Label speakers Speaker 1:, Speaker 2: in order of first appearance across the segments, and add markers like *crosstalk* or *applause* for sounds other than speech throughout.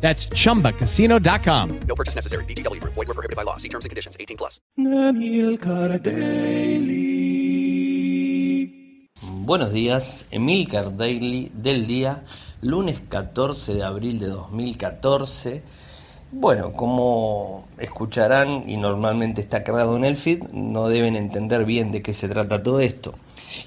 Speaker 1: That's chumbacasino.com.
Speaker 2: No purchase necessary. VGW Group. Void were prohibited by law. See terms and conditions. 18 plus.
Speaker 3: Buenos días, Emilcar Daily del día, lunes 14 de abril de 2014. Bueno, como escucharán y normalmente está cargado en el feed, no deben entender bien de qué se trata todo esto.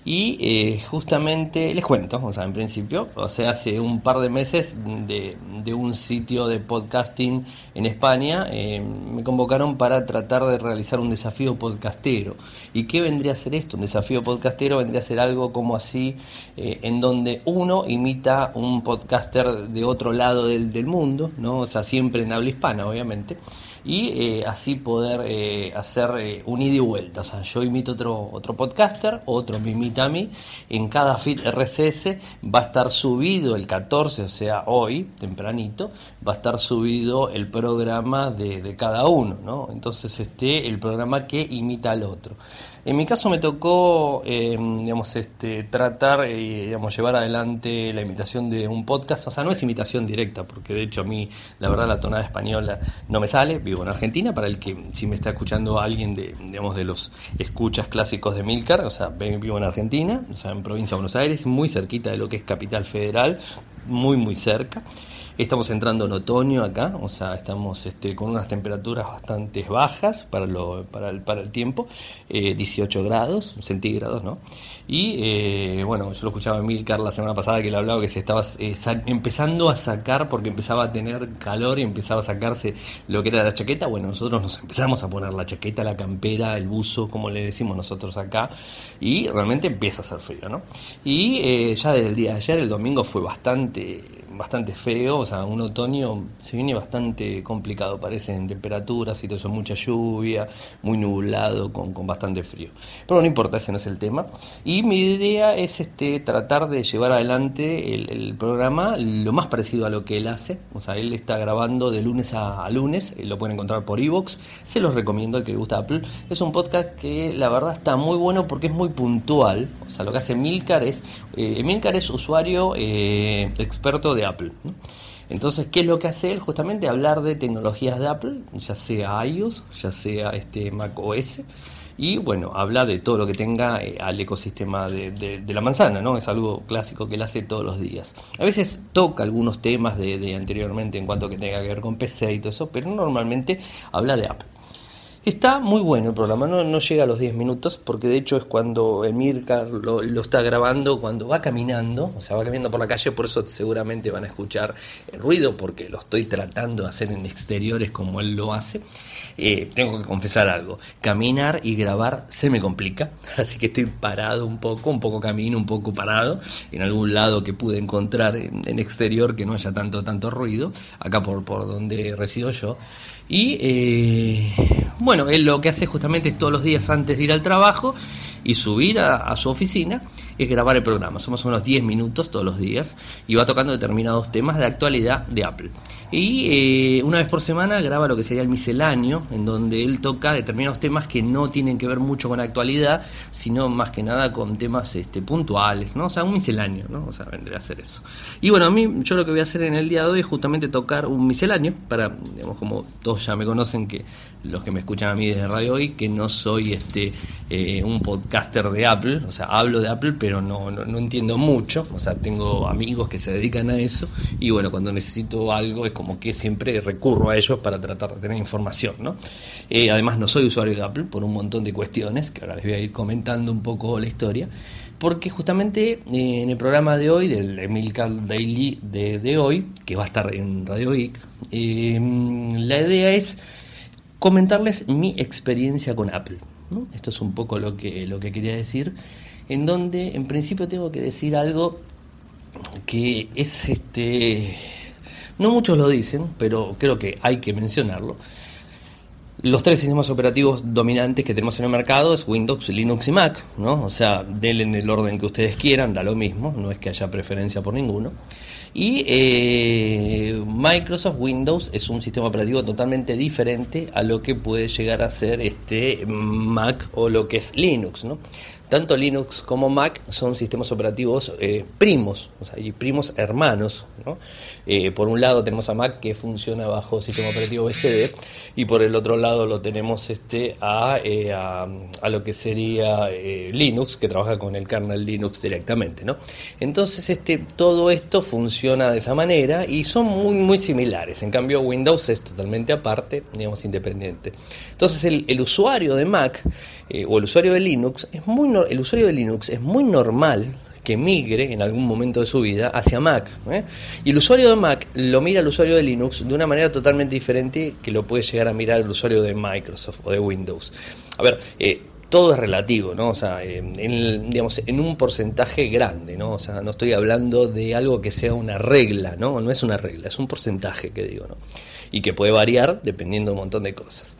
Speaker 3: Y eh, justamente les cuento, o sea, en principio, o sea, hace un par de meses de, de un sitio de podcasting en España eh, me convocaron para tratar de realizar un desafío podcastero. ¿Y qué vendría a ser esto? Un desafío podcastero vendría a ser algo como así, eh, en donde uno imita un podcaster de otro lado del, del mundo, ¿no? O sea, siempre en habla hispana, obviamente y eh, así poder eh, hacer eh, un ida y vuelta. O sea, yo imito otro, otro podcaster, otro me imita a mí. En cada feed RSS va a estar subido el 14, o sea, hoy, tempranito, va a estar subido el programa de, de cada uno, ¿no? Entonces, este, el programa que imita al otro. En mi caso me tocó, eh, digamos, este, tratar, eh, digamos, llevar adelante la imitación de un podcast. O sea, no es imitación directa, porque de hecho a mí, la verdad, la tonada española no me sale. Vivo en Argentina, para el que si me está escuchando alguien de, digamos, de los escuchas clásicos de Milcar, o sea, vivo en Argentina, o sea, en provincia de Buenos Aires, muy cerquita de lo que es capital federal, muy, muy cerca. Estamos entrando en otoño acá, o sea, estamos este, con unas temperaturas bastante bajas para, lo, para, el, para el tiempo, eh, 18 grados centígrados, ¿no? Y eh, bueno, yo lo escuchaba a Milcar la semana pasada que le hablaba que se estaba eh, empezando a sacar porque empezaba a tener calor y empezaba a sacarse lo que era la chaqueta. Bueno, nosotros nos empezamos a poner la chaqueta, la campera, el buzo, como le decimos nosotros acá, y realmente empieza a hacer frío, ¿no? Y eh, ya desde el día de ayer, el domingo, fue bastante bastante feo, o sea, un otoño se viene bastante complicado, parece, en temperaturas y todo eso, mucha lluvia, muy nublado, con, con, bastante frío. Pero no importa, ese no es el tema. Y mi idea es este tratar de llevar adelante el, programa lo más parecido a lo que él hace, o sea, él está grabando de lunes a, lunes, lo pueden encontrar por Evox, se los recomiendo al que le gusta Apple. Es un podcast que la verdad está muy bueno porque es muy puntual, o sea, lo que hace Milcar es, eh, Milcar es usuario eh, experto de Apple. Entonces, ¿qué es lo que hace él? Justamente hablar de tecnologías de Apple, ya sea iOS, ya sea este Mac OS, y bueno, habla de todo lo que tenga eh, al ecosistema de, la manzana, ¿no? Es algo clásico que él hace todos los días. A veces toca algunos temas de, de anteriormente en cuanto que tenga que ver con PC y todo eso, pero normalmente habla de Apple. Está muy bueno el programa, no, no llega a los 10 minutos, porque de hecho es cuando Emilcar lo, lo, está grabando, cuando va caminando, o sea, va caminando por la calle, por eso seguramente van a escuchar el ruido, porque lo estoy tratando de hacer en exteriores como él lo hace. Eh, tengo que confesar algo, caminar y grabar se me complica, *laughs* así que estoy parado un poco, un poco camino, un poco parado, en algún lado que pude encontrar en, en exterior que no haya tanto, tanto ruido, acá por, por donde resido yo. Y eh, bueno, él lo que hace justamente es todos los días antes de ir al trabajo y subir a, a, su oficina es grabar el programa. Son más o menos 10 minutos todos los días y va tocando determinados temas de actualidad de Apple. Y eh, una vez por semana graba lo que sería el misceláneo, en donde él toca determinados temas que no tienen que ver mucho con actualidad, sino más que nada con temas este, puntuales, ¿no? O sea, un misceláneo, ¿no? O sea, vendría a ser eso. Y bueno, a mí, yo lo que voy a hacer en el día de hoy es justamente tocar un misceláneo, para, digamos, como todos ya me conocen que los que me escuchan a mí desde Radio Hoy, que no soy este eh, un podcaster de Apple, o sea, hablo de Apple, pero no, no, entiendo mucho, o sea, tengo amigos que se dedican a eso, y bueno, cuando necesito algo es como que siempre recurro a ellos para tratar de tener información, ¿no? Eh, además, no soy usuario de Apple por un montón de cuestiones, que ahora les voy a ir comentando un poco la historia, porque justamente eh, en el programa de hoy, del Emilcar Daily de, hoy, que va a estar en Radio Geek, la idea es comentarles mi experiencia con Apple. Esto es un poco lo que, lo que quería decir, en donde en principio tengo que decir algo que es este no muchos lo dicen, pero creo que hay que mencionarlo. Los tres sistemas operativos dominantes que tenemos en el mercado es Windows, Linux y Mac, ¿no? O sea, denle en el orden que ustedes quieran, da lo mismo, no es que haya preferencia por ninguno. Y eh, Microsoft Windows es un sistema operativo totalmente diferente a lo que puede llegar a ser este Mac o lo que es Linux, ¿no? Tanto Linux como Mac son sistemas operativos eh, primos, o sea, y primos hermanos. ¿no? Eh, por un lado tenemos a Mac que funciona bajo sistema operativo BSD y por el otro lado lo tenemos este a, eh, a, lo que sería Linux que trabaja con el kernel Linux directamente. ¿no? Entonces este, todo esto funciona de esa manera y son muy muy similares. En cambio Windows es totalmente aparte, digamos independiente. Entonces el, el usuario de Mac o el usuario de Linux es muy el usuario de Linux es muy normal que migre en algún momento de su vida hacia Mac. ¿eh? Y el usuario de Mac lo mira al usuario de Linux de una manera totalmente diferente que lo puede llegar a mirar el usuario de Microsoft o de Windows. A ver, eh, todo es relativo, ¿no? O sea, en, digamos, en un porcentaje grande, ¿no? O sea, no estoy hablando de algo que sea una regla, ¿no? No es una regla, es un porcentaje que digo, ¿no? Y que puede variar dependiendo de un montón de cosas.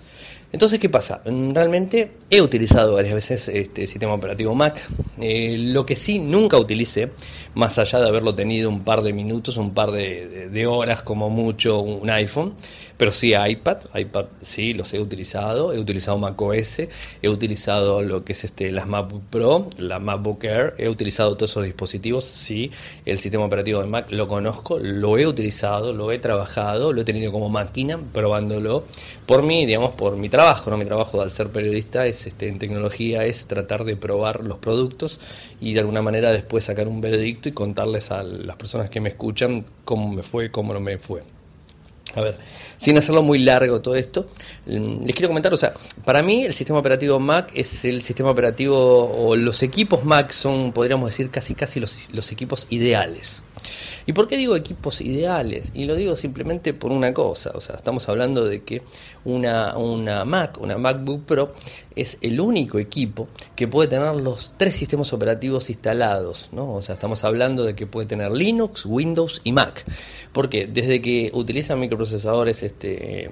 Speaker 3: Entonces, ¿qué pasa? Realmente he utilizado varias veces este sistema operativo Mac. Eh, lo que sí nunca utilicé, más allá de haberlo tenido un par de minutos, un par de horas como mucho, un iPhone, pero sí iPad, iPad sí los he utilizado, he utilizado macOS, he utilizado lo que es este las MacBook Pro, la MacBook Air, he utilizado todos esos dispositivos, sí, el sistema operativo de Mac lo conozco, lo he utilizado, lo he trabajado, lo he tenido como máquina, probándolo. Por mí, digamos, por mi trabajo, no mi trabajo al ser periodista es este en tecnología es tratar de probar los productos y de alguna manera después sacar un veredicto y contarles a las personas que me escuchan cómo me fue, cómo no me fue. A ver, sin hacerlo muy largo todo esto, mm, les quiero comentar, o sea, para mí el sistema operativo Mac es el sistema operativo, o los equipos Mac son, podríamos decir, casi casi los, los equipos ideales. ¿Y por qué digo equipos ideales? Y lo digo simplemente por una cosa, o sea, estamos hablando de que una, una Mac, una MacBook Pro, es el único equipo que puede tener los tres sistemas operativos instalados, ¿no? O sea, estamos hablando de que puede tener Linux, Windows y Mac. Porque desde que utilizan microprocesadores este,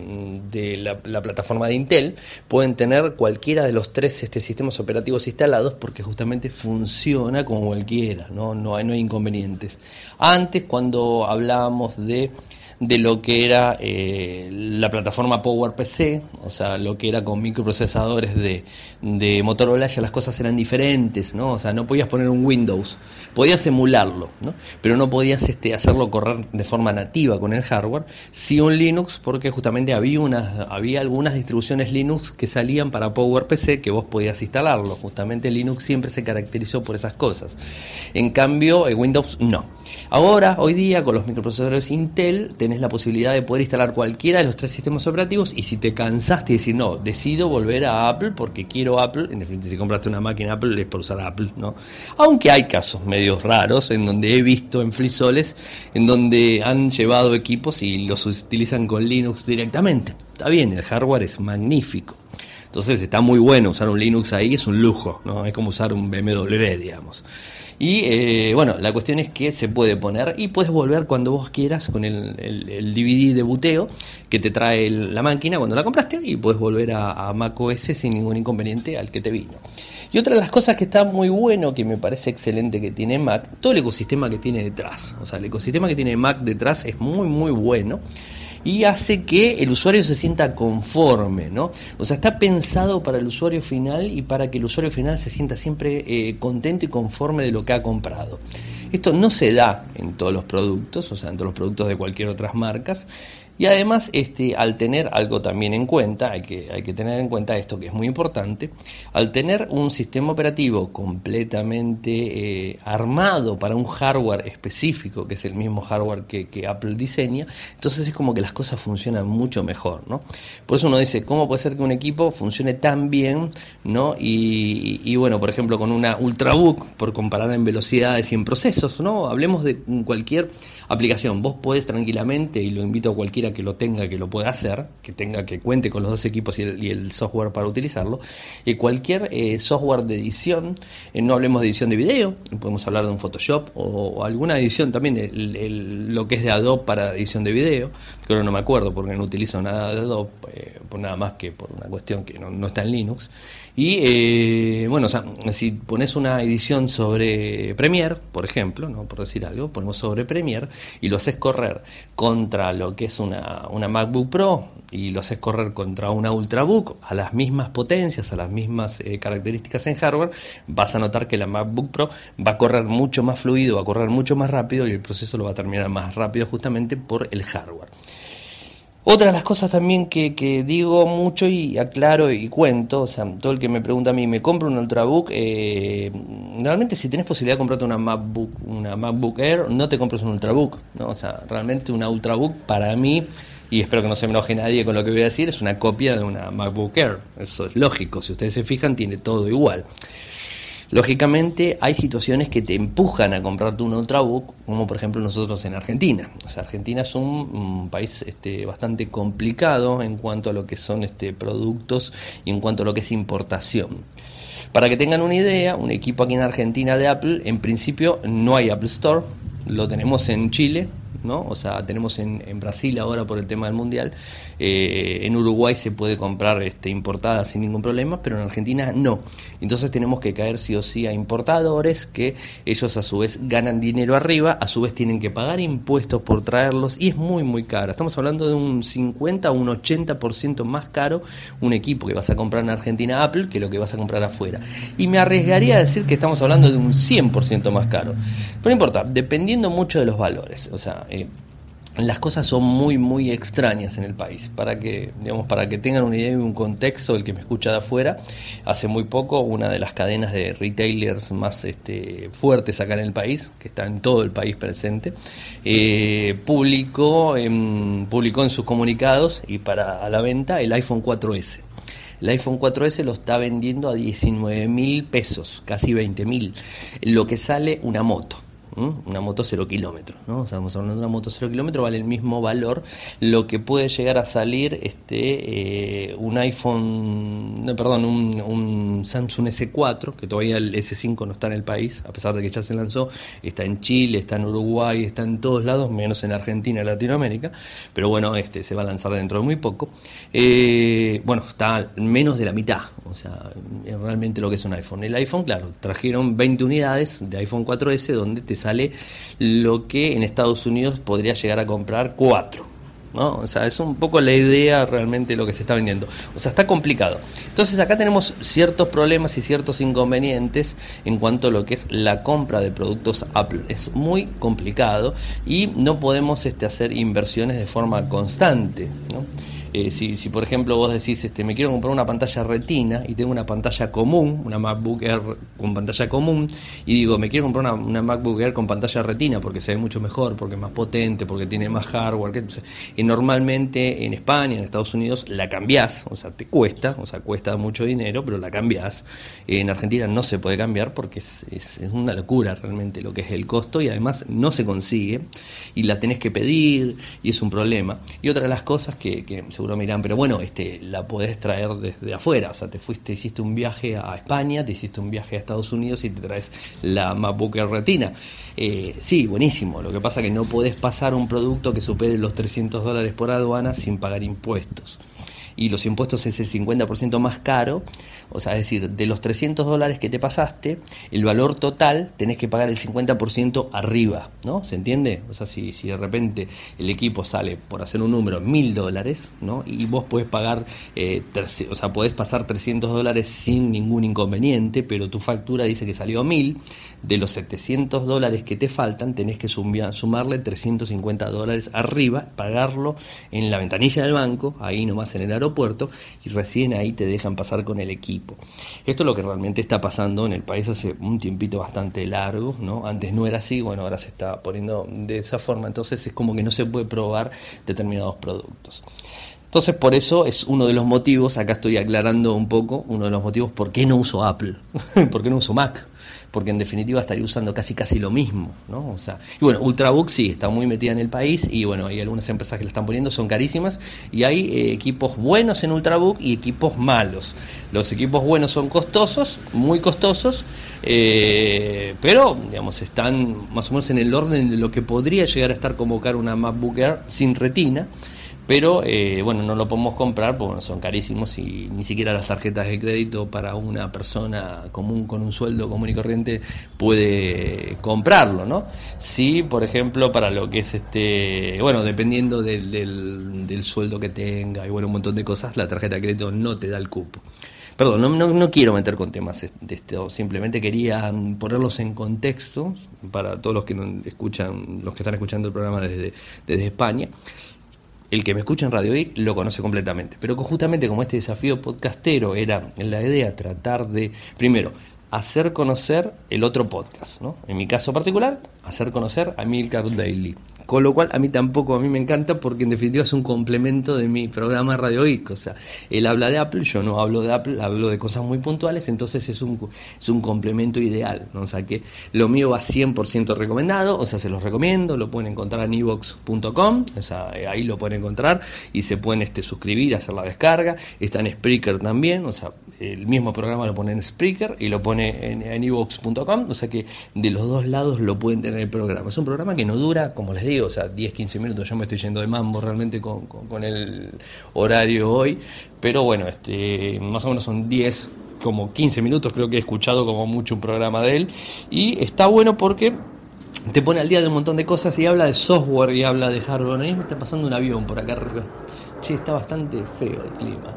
Speaker 3: de la, plataforma de Intel, pueden tener cualquiera de los tres este, sistemas operativos instalados porque justamente funciona como cualquiera, ¿no? No hay, no hay inconvenientes. Antes, cuando hablábamos de de lo que era eh, la plataforma PowerPC, o sea, lo que era con microprocesadores de, Motorola, ya las cosas eran diferentes, ¿no? O sea, no podías poner un Windows, podías emularlo, ¿no? Pero no podías este, hacerlo correr de forma nativa con el hardware, sí un Linux, porque justamente había, unas, había algunas distribuciones Linux que salían para PowerPC que vos podías instalarlo, justamente Linux siempre se caracterizó por esas cosas. En cambio, eh, Windows no. Ahora, hoy día, con los microprocesadores Intel, tenés la posibilidad de poder instalar cualquiera de los tres sistemas operativos y si te cansaste y decir, no, decido volver a Apple porque quiero Apple, en definitiva, si compraste una máquina Apple es por usar Apple, ¿no? Aunque hay casos medios raros en donde he visto en Flisoles, en donde han llevado equipos y los utilizan con Linux directamente. Está bien, el hardware es magnífico. Entonces está muy bueno usar un Linux ahí, es un lujo, ¿no? Es como usar un BMW, digamos. Y eh, bueno, la cuestión es que se puede poner y puedes volver cuando vos quieras con el, DVD de buteo que te trae la máquina cuando la compraste y puedes volver a, a Mac OS sin ningún inconveniente al que te vino. Y otra de las cosas que está muy bueno, que me parece excelente que tiene Mac, todo el ecosistema que tiene detrás. O sea, el ecosistema que tiene Mac detrás es muy, muy bueno y hace que el usuario se sienta conforme, ¿no? O sea, está pensado para el usuario final y para que el usuario final se sienta siempre eh, contento y conforme de lo que ha comprado. Esto no se da en todos los productos, o sea, en todos los productos de cualquier otras marcas. Y además, este, al tener algo también en cuenta, hay que, hay que tener en cuenta esto que es muy importante, al tener un sistema operativo completamente eh, armado para un hardware específico, que es el mismo hardware que, Apple diseña, entonces es como que las cosas funcionan mucho mejor, ¿no? Por eso uno dice, ¿cómo puede ser que un equipo funcione tan bien, ¿no? Y, y bueno, por ejemplo, con una Ultrabook, por comparar en velocidades y en procesos, ¿no? Hablemos de cualquier aplicación. Vos podés tranquilamente, y lo invito a cualquiera que lo tenga, que lo pueda hacer, que tenga, que cuente con los dos equipos y el, software para utilizarlo, y cualquier eh, software de edición, eh, no hablemos de edición de video, podemos hablar de un Photoshop o, alguna edición también, el, lo que es de Adobe para edición de video, pero no me acuerdo porque no utilizo nada de Adobe, eh, por nada más que por una cuestión que no, no está en Linux. Y eh, bueno, o sea, si pones una edición sobre Premiere, por ejemplo, ¿no? por decir algo, ponemos sobre Premiere y lo haces correr contra lo que es una, una MacBook Pro y lo haces correr contra una Ultrabook a las mismas potencias, a las mismas eh, características en hardware, vas a notar que la MacBook Pro va a correr mucho más fluido, va a correr mucho más rápido y el proceso lo va a terminar más rápido justamente por el hardware. Otra de las cosas también que, que, digo mucho y aclaro y cuento, o sea, todo el que me pregunta a mí, ¿me compro un Ultrabook? Eh, realmente si tenés posibilidad de comprarte una MacBook, una MacBook Air, no te compres un Ultrabook, ¿no? O sea, realmente una Ultrabook para mí, y espero que no se me enoje nadie con lo que voy a decir, es una copia de una MacBook Air. Eso es lógico, si ustedes se fijan, tiene todo igual. Lógicamente hay situaciones que te empujan a comprarte un Ultrabook, como por ejemplo nosotros en Argentina. O sea, Argentina es un, país este, bastante complicado en cuanto a lo que son este, productos y en cuanto a lo que es importación. Para que tengan una idea, un equipo aquí en Argentina de Apple, en principio no hay Apple Store, lo tenemos en Chile, ¿no? O sea, tenemos en, en Brasil ahora por el tema del Mundial, eh, en Uruguay se puede comprar este, importada sin ningún problema, pero en Argentina no. Entonces tenemos que caer sí o sí a importadores que ellos a su vez ganan dinero arriba, a su vez tienen que pagar impuestos por traerlos y es muy muy caro. Estamos hablando de un 50 o un 80% más caro un equipo que vas a comprar en Argentina Apple que lo que vas a comprar afuera. Y me arriesgaría a decir que estamos hablando de un 100% más caro. Pero no importa, dependiendo mucho de los valores. O sea, eh, las cosas son muy muy extrañas en el país. Para que digamos para que tengan una idea y un contexto el que me escucha de afuera hace muy poco una de las cadenas de retailers más este, fuertes acá en el país que está en todo el país presente eh, publicó en, publicó en sus comunicados y para a la venta el iPhone 4S el iPhone 4S lo está vendiendo a 19 mil pesos, casi 20 mil, lo que sale una moto una moto cero kilómetros. O sea, estamos hablando de una moto cero kilómetros, vale el mismo valor, lo que puede llegar a salir este eh, un iPhone, no, perdón, un, un, Samsung S4, que todavía el S5 no está en el país, a pesar de que ya se lanzó, está en Chile, está en Uruguay, está en todos lados, menos en Argentina y Latinoamérica, pero bueno, este se va a lanzar dentro de muy poco. Eh, bueno, está menos de la mitad, o sea, es realmente lo que es un iPhone. El iPhone, claro, trajeron 20 unidades de iPhone 4S donde te sale lo que en Estados Unidos podría llegar a comprar cuatro. ¿no? O sea, es un poco la idea realmente lo que se está vendiendo. O sea, está complicado. Entonces acá tenemos ciertos problemas y ciertos inconvenientes en cuanto a lo que es la compra de productos Apple. Es muy complicado y no podemos este, hacer inversiones de forma constante. ¿no? Eh, si, por ejemplo vos decís, este, me quiero comprar una pantalla retina y tengo una pantalla común, una MacBook Air con pantalla común, y digo, me quiero comprar una, MacBook Air con pantalla retina porque se ve mucho mejor, porque es más potente, porque tiene más hardware, que, y normalmente en España, en Estados Unidos, la cambiás, o sea, te cuesta, o sea, cuesta mucho dinero, pero la cambiás. en Argentina no se puede cambiar porque es una locura realmente lo que es el costo y además no se consigue y la tenés que pedir y es un problema. Y otra de las cosas que, que seguro miran, pero bueno, este, la podés traer desde afuera, o sea, te fuiste, hiciste un viaje a España, te hiciste un viaje a Estados Unidos y te traes la MacBook Air Retina. Eh, sí, buenísimo, lo que pasa es que no podés pasar un producto que supere los 300 dólares por aduana sin pagar impuestos. y los impuestos es el 50% más caro, o sea, es decir, de los 300 dólares que te pasaste, el valor total tenés que pagar el 50% arriba, ¿no? ¿Se entiende? O sea, si, si de repente el equipo sale, por hacer un número, mil dólares, ¿no? Y vos podés pagar, eh, o sea, podés pasar 300 dólares sin ningún inconveniente, pero tu factura dice que salió mil, de los 700 dólares que te faltan, tenés que sumarle 350 dólares arriba, pagarlo en la ventanilla del banco, ahí nomás en el aeropuerto, y recién ahí te dejan pasar con el equipo. Esto es lo que realmente está pasando en el país hace un tiempito bastante largo, ¿no? Antes no era así, bueno, ahora se está poniendo de esa forma, entonces es como que no se puede probar determinados productos. Entonces, por eso es uno de los motivos, acá estoy aclarando un poco, uno de los motivos por qué no uso Apple, *laughs* por qué no uso Mac porque en definitiva estaría usando casi casi lo mismo, ¿no? O sea, y bueno, Ultrabook sí está muy metida en el país y bueno, hay algunas empresas que le están poniendo, son carísimas y hay eh, equipos buenos en Ultrabook y equipos malos. Los equipos buenos son costosos, muy costosos, eh, pero digamos están más o menos en el orden de lo que podría llegar a estar convocar una MacBook Air sin retina pero eh, bueno, no lo podemos comprar porque son carísimos y ni siquiera las tarjetas de crédito para una persona común con un sueldo común y corriente puede comprarlo, ¿no? Sí, por ejemplo, para lo que es este, bueno, dependiendo del, del, sueldo que tenga y bueno, un montón de cosas, la tarjeta de crédito no te da el cupo. Perdón, no, no, no, quiero meter con temas de esto, simplemente quería ponerlos en contexto para todos los que escuchan, los que están escuchando el programa desde, desde España el que me escucha en Radio I lo conoce completamente. Pero justamente como este desafío podcastero era la idea tratar de, primero, hacer conocer el otro podcast, ¿no? En mi caso particular, hacer conocer a Milcar Daily. Con lo cual a mí tampoco, a mí me encanta porque en definitiva es un complemento de mi programa Radio Geek. O sea, él habla de Apple, yo no hablo de Apple, hablo de cosas muy puntuales, entonces es un, es un complemento ideal. ¿no? O sea, que lo mío va 100% recomendado, o sea, se los recomiendo, lo pueden encontrar en evox.com, o sea, eh, ahí lo pueden encontrar y se pueden este, suscribir, hacer la descarga. Está en Spreaker también, o sea, el mismo programa lo pone en Spreaker y lo pone en evox.com, o sea que de los dos lados lo pueden tener el programa. Es un programa que no dura, como les digo, o sea, 10, 15 minutos, yo me estoy yendo de mambo realmente con, con, el horario hoy, pero bueno, este, más o menos son 10 como 15 minutos, creo que he escuchado como mucho un programa de él, y está bueno porque te pone al día de un montón de cosas y habla de software y habla de hardware. Ahí me está pasando un avión por acá arriba. Che, está bastante feo el clima.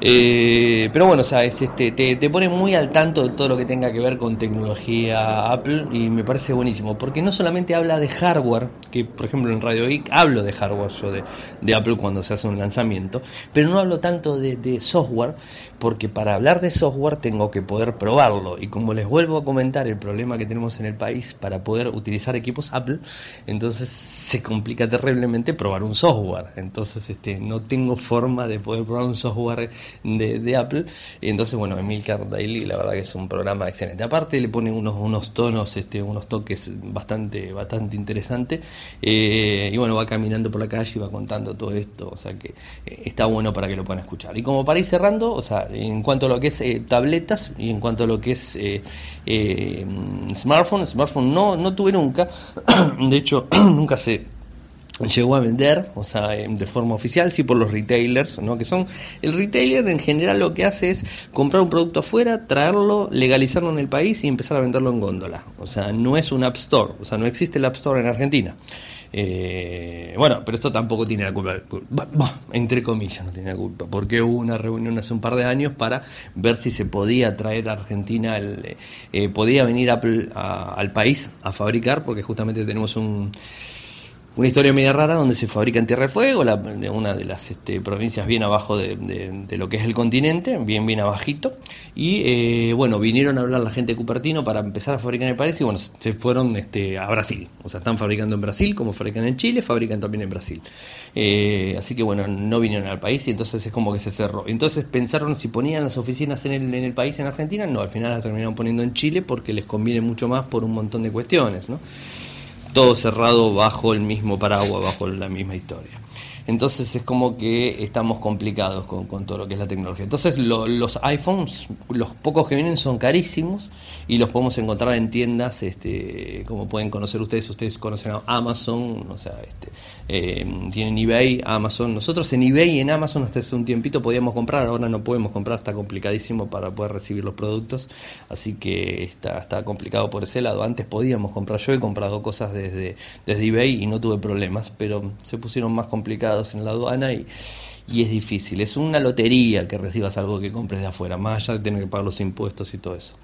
Speaker 3: Eh, pero bueno, o sea, este, te, te, pone muy al tanto de todo lo que tenga que ver con tecnología Apple y me parece buenísimo, porque no solamente habla de hardware, que por ejemplo en Radio Geek hablo de hardware yo de, Apple cuando se hace un lanzamiento, pero no hablo tanto de, de software, porque para hablar de software tengo que poder probarlo y como les vuelvo a comentar el problema que tenemos en el país para poder utilizar equipos Apple, entonces se complica terriblemente probar un software, entonces este no tengo forma de poder probar un software de, Apple. Y entonces, bueno, Emilcar Daily, la verdad que es un programa excelente. Aparte le ponen unos, unos tonos, este, unos toques bastante, bastante interesantes. Eh, y bueno, va caminando por la calle y va contando todo esto. O sea que eh, está bueno para que lo puedan escuchar. Y como para ir cerrando, o sea, en cuanto a lo que es eh, tabletas y en cuanto a lo que es smartphone, smartphone no, no tuve nunca. *clears throat* de hecho, *clears throat* nunca se llegó a vender, o sea, de forma oficial, sí por los retailers, ¿no? Que son, el retailer en general lo que hace es comprar un producto afuera, traerlo, legalizarlo en el país y empezar a venderlo en góndola. O sea, no es un App Store, o sea, no existe el App Store en Argentina. Eh, bueno, pero esto tampoco tiene la culpa, entre comillas no tiene la culpa, porque hubo una reunión hace un par de años para ver si se podía traer a Argentina, el, eh, podía venir Apple al país a fabricar, porque justamente tenemos un una historia media rara donde se fabrica en Tierra del Fuego, la, de una de las este, provincias bien abajo de, lo que es el continente, bien bien abajito, y eh, bueno, vinieron a hablar la gente de Cupertino para empezar a fabricar en el país y bueno, se fueron este, a Brasil, o sea, están fabricando en Brasil, como fabrican en Chile, fabrican también en Brasil. Eh, así que bueno, no vinieron al país y entonces es como que se cerró. Entonces pensaron si ponían las oficinas en el, en el país en Argentina, no, al final las terminaron poniendo en Chile porque les conviene mucho más por un montón de cuestiones, ¿no? Todo cerrado bajo el mismo paraguas, bajo la misma historia. Entonces es como que estamos complicados con, todo lo que es la tecnología. Entonces los iPhones, los pocos que vienen son carísimos y los podemos encontrar en tiendas, este, como pueden conocer ustedes, ustedes conocen a Amazon, o sea, este, eh, tienen eBay, Amazon. Nosotros en eBay y en Amazon hasta hace un tiempito podíamos comprar, ahora no podemos comprar, está complicadísimo para poder recibir los productos, así que está, complicado por ese lado. Antes podíamos comprar, yo he comprado cosas desde, desde eBay y no tuve problemas, pero se pusieron más en la aduana y y es difícil. Es una lotería que recibas algo que compres de afuera, más allá de tener que pagar los impuestos y todo eso.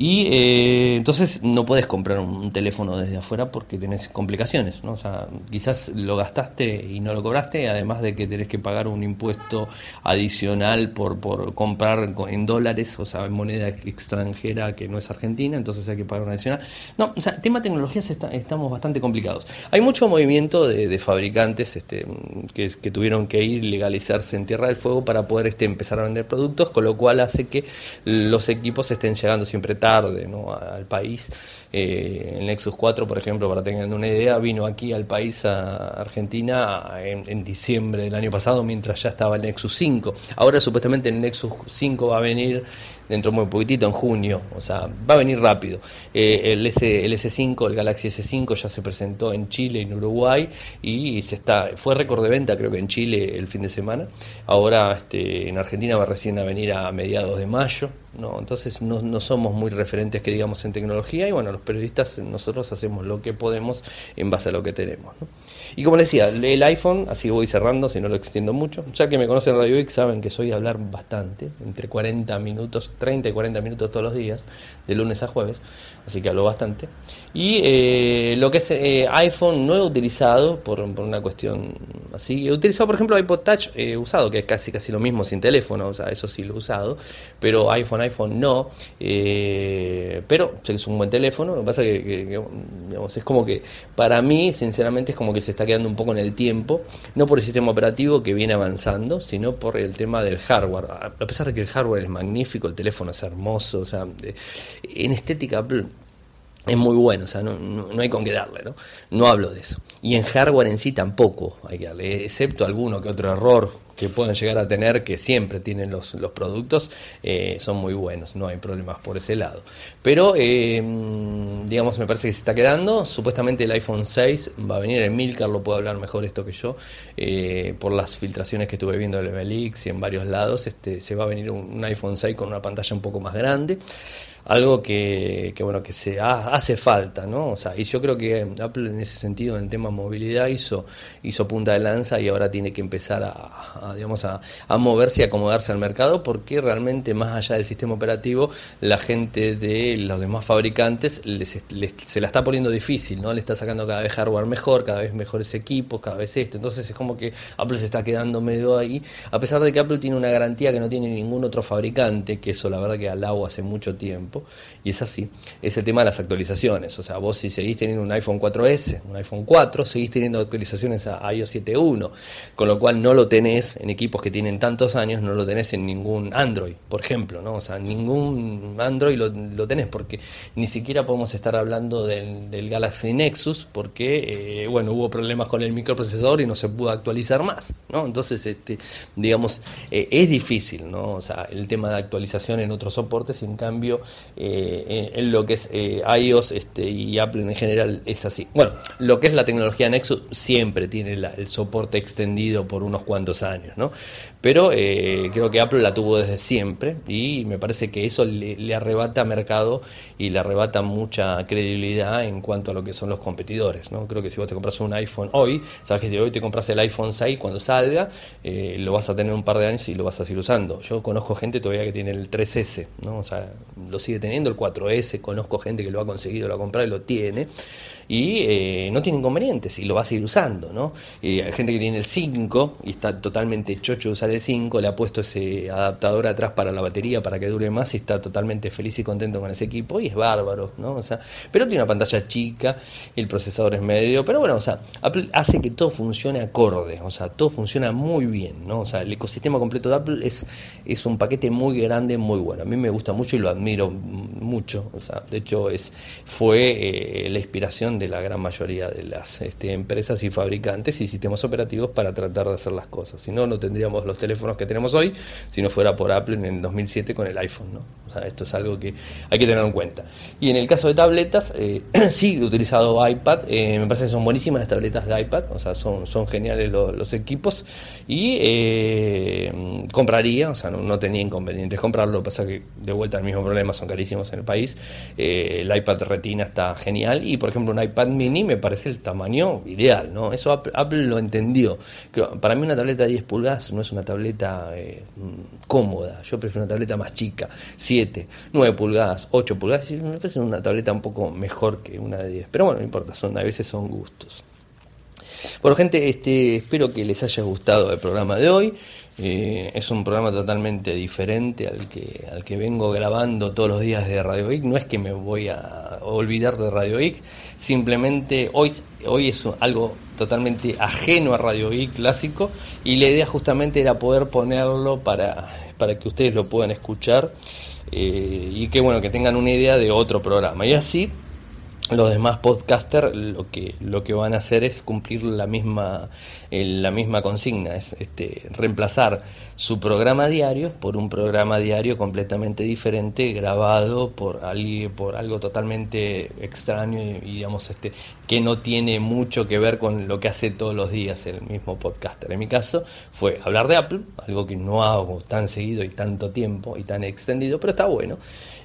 Speaker 3: Y eh, entonces no puedes comprar un, teléfono desde afuera porque tenés complicaciones, ¿no? O sea, quizás lo gastaste y no lo cobraste, además de que tenés que pagar un impuesto adicional por, por comprar en dólares, o sea, en moneda extranjera que no es argentina, entonces hay que pagar un adicional. No, o sea, tema tecnologías estamos bastante complicados. Hay mucho movimiento de, fabricantes este, que, tuvieron que ir legalizarse en Tierra del Fuego para poder este, empezar a vender productos, con lo cual hace que los equipos estén llegando siempre tarde tarde ¿no? al país. Eh, el Nexus 4, por ejemplo, para tengan una idea, vino aquí al país, a Argentina, en, diciembre del año pasado, mientras ya estaba el Nexus 5. Ahora supuestamente el Nexus 5 va a venir dentro muy poquitito, en junio, o sea, va a venir rápido. Eh, el, S, el S5, el Galaxy S5 ya se presentó en Chile en Uruguay y se está, fue récord de venta creo que en Chile el fin de semana. Ahora este, en Argentina va recién a venir a mediados de mayo, ¿no? entonces no, no somos muy referentes que digamos en tecnología y bueno, los periodistas nosotros hacemos lo que podemos en base a lo que tenemos. ¿no? Y como les decía, el iPhone, así voy cerrando, si no lo extiendo mucho. Ya que me conocen Radio X, saben que soy de hablar bastante, entre 40 minutos, 30 y 40 minutos todos los días, de lunes a jueves, así que hablo bastante. Y eh, lo que es eh, iPhone no he utilizado por, una cuestión así. He utilizado, por ejemplo, iPod Touch eh, usado, que es casi casi lo mismo sin teléfono, o sea, eso sí lo he usado, pero iPhone, iPhone no. pero que es un buen teléfono, lo que pasa que, que digamos, es como que para mí, sinceramente, es como que se está quedando un poco en el tiempo, no por el sistema operativo que viene avanzando, sino por el tema del hardware. A pesar de que el hardware es magnífico, el teléfono es hermoso, o sea, en estética es muy bueno, o sea, no, no, hay con qué darle, ¿no? No hablo de eso. Y en hardware en sí tampoco hay que darle, excepto alguno que otro error que pueden llegar a tener, que siempre tienen los, los productos, eh, son muy buenos, no hay problemas por ese lado. Pero, eh, digamos, me parece que se está quedando, supuestamente el iPhone 6 va a venir, en Milcar lo puede hablar mejor esto que yo, eh, por las filtraciones que estuve viendo en el y en varios lados, este, se va a venir un iPhone 6 con una pantalla un poco más grande algo que, que, bueno que se hace falta no o sea y yo creo que Apple en ese sentido en el tema movilidad hizo hizo punta de lanza y ahora tiene que empezar a, digamos a, moverse y acomodarse al mercado porque realmente más allá del sistema operativo la gente de los demás fabricantes les, se la está poniendo difícil no le está sacando cada vez hardware mejor cada vez mejores equipos cada vez esto. Entonces es como que Apple se está quedando medio ahí a pesar de que Apple tiene una garantía que no tiene ningún otro fabricante que eso la verdad que al agua hace mucho tiempo y es así. Es el tema de las actualizaciones. O sea, vos si seguís teniendo un iPhone 4S, un iPhone 4, seguís teniendo actualizaciones a iOS 7.1, con lo cual no lo tenés en equipos que tienen tantos años, no lo tenés en ningún Android, por ejemplo, ¿no? O sea, ningún Android lo, tenés, porque ni siquiera podemos estar hablando del, Galaxy Nexus, porque, eh, bueno, hubo problemas con el microprocesador y no se pudo actualizar más, ¿no? Entonces, este, digamos, eh, es difícil, ¿no? O sea, el tema de actualización en otros soportes, en cambio, eh, en lo que es eh, iOS este, y Apple en general es así. Bueno, lo que es la tecnología Nexus siempre tiene el soporte extendido por unos cuantos años, ¿no? Pero eh, creo que Apple la tuvo desde siempre y me parece que eso le, arrebata mercado y le arrebata mucha credibilidad en cuanto a lo que son los competidores, ¿no? Creo que si vos te compras un iPhone hoy, sabes que si hoy te compras el iPhone 6 cuando salga, lo vas a tener un par de años y lo vas a seguir usando. Yo conozco gente todavía que tiene el 3S, ¿no? O sea, lo sigue teniendo el 4S, conozco gente que lo ha conseguido, lo ha comprado y lo tiene, y eh, no tiene inconvenientes y lo va a seguir usando, ¿no? hay gente que tiene el 5 y está totalmente chocho de usar el 5, le ha puesto ese adaptador atrás para la batería para que dure más y está totalmente feliz y contento con ese equipo y es bárbaro, ¿no? O sea, pero tiene una pantalla chica, el procesador es medio, pero bueno, o sea, Apple hace que todo funcione acorde, o sea, todo funciona muy bien, ¿no? O sea, el ecosistema completo de Apple es, es un paquete muy grande, muy bueno. A mí me gusta mucho y lo admiro mucho. O sea, de hecho, es, fue eh, la inspiración de la gran mayoría de las este, empresas y fabricantes y sistemas operativos para tratar de hacer las cosas. Si no, no tendríamos los teléfonos que tenemos hoy si no fuera por Apple en el 2007 con el iPhone. O sea, esto es algo que hay que tener en cuenta. Y en el caso de tabletas, eh, *clears throat* sí, he utilizado iPad. Eh, me parece que son buenísimas las tabletas de iPad. O sea, son, son geniales los, equipos. Y eh, compraría, o sea, no, tenía inconvenientes comprarlo. Pasa que de vuelta el mismo problema, son carísimos en el país. el iPad Retina está genial. Y por ejemplo, un iPad mini me parece el tamaño ideal. ¿no? Eso Apple, lo entendió. Para mí, una tableta de 10 pulgadas no es una tableta cómoda. Yo prefiero una tableta más chica. 7, 9 pulgadas, 8 pulgadas. Me parece una tableta un poco mejor que una de 10. Pero bueno, no importa, son, a veces son gustos. Bueno, gente, este, espero que les haya gustado el programa de hoy. Eh, es un programa totalmente diferente al que, al que vengo grabando todos los días de Radio Ic. No es que me voy a olvidar de Radio Ic, simplemente hoy, hoy es algo totalmente ajeno a Radio Ic clásico y la idea justamente era poder ponerlo para, para que ustedes lo puedan escuchar eh, y que bueno que tengan una idea de otro programa. Y así los demás podcasters lo que lo que van a hacer es cumplir la misma la misma consigna es este reemplazar su programa diario por un programa diario completamente diferente grabado por alguien por algo totalmente extraño y, digamos este que no tiene mucho que ver con lo que hace todos los días el mismo podcaster. En mi caso fue hablar de Apple algo que no hago tan seguido y tanto tiempo y tan extendido pero está bueno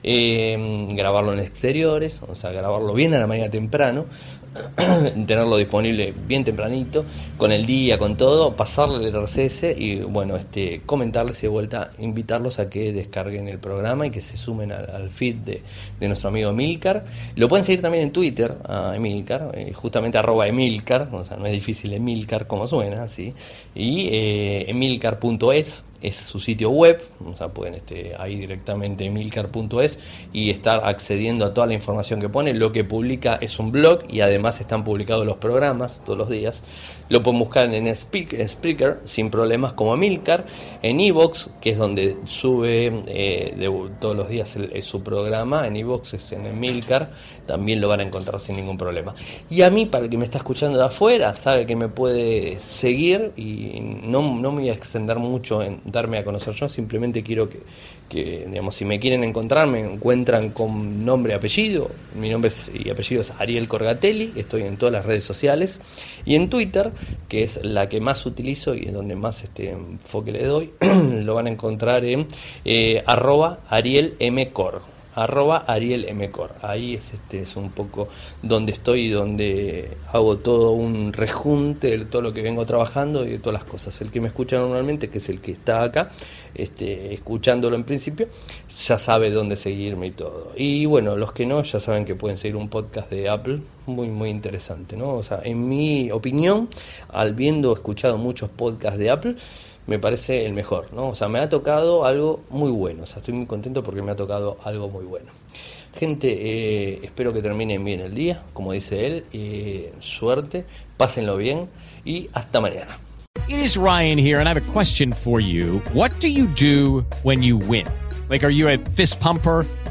Speaker 3: eh, grabarlo en exteriores, o sea, grabarlo bien a la mañana temprano, *clears throat* tenerlo disponible bien tempranito, con el día, con todo, pasarle el RCS y bueno, este, comentarles y de vuelta, invitarlos a que descarguen el programa y que se sumen al, feed de, nuestro amigo Emilcar. Lo pueden seguir también en Twitter a Emilcar, eh, justamente arroba Emilcar, o sea, no es difícil Emilcar como suena, ¿sí? y eh, emilcar.es es su sitio web, o sea, pueden este, ahí directamente milcar.es y estar accediendo a toda la información que pone. Lo que publica es un blog y además están publicados los programas todos los días. Lo pueden buscar en Spreaker sin problemas como Milcar, en Evox, que es donde sube eh, todos los días su programa, en Evox es en Milcar, también lo van a encontrar sin ningún problema. Y a mí, para el que me está escuchando de afuera, sabe que me puede seguir y no, no me voy a extender mucho en darme a conocer yo, simplemente quiero que, que, digamos, si me quieren encontrar, me encuentran con nombre y apellido. Mi nombre y apellido es Ariel Corgatelli, estoy en todas las redes sociales. Y en Twitter, que es la que más utilizo y en donde más este enfoque le doy, *clears throat* lo van a encontrar en eh, arroba Ariel M. Cor arroba Ariel Mcor. Ahí es, este, es un poco donde estoy y donde hago todo un rejunte de todo lo que vengo trabajando y de todas las cosas. El que me escucha normalmente, que es el que está acá, este, escuchándolo en principio, ya sabe dónde seguirme y todo. Y bueno, los que no, ya saben que pueden seguir un podcast de Apple, muy, muy interesante, ¿no? O sea, en mi opinión, al viendo escuchado muchos podcasts de Apple, me parece el mejor, ¿no? O sea, me ha tocado algo muy bueno, o sea, estoy muy contento porque me ha tocado algo muy bueno. Gente, eh, espero que terminen bien el día, como dice él, y suerte, pásenlo bien y hasta mañana.
Speaker 1: It is Ryan here and I have a question for you. What do you do when you win? Like, are you a fist pumper?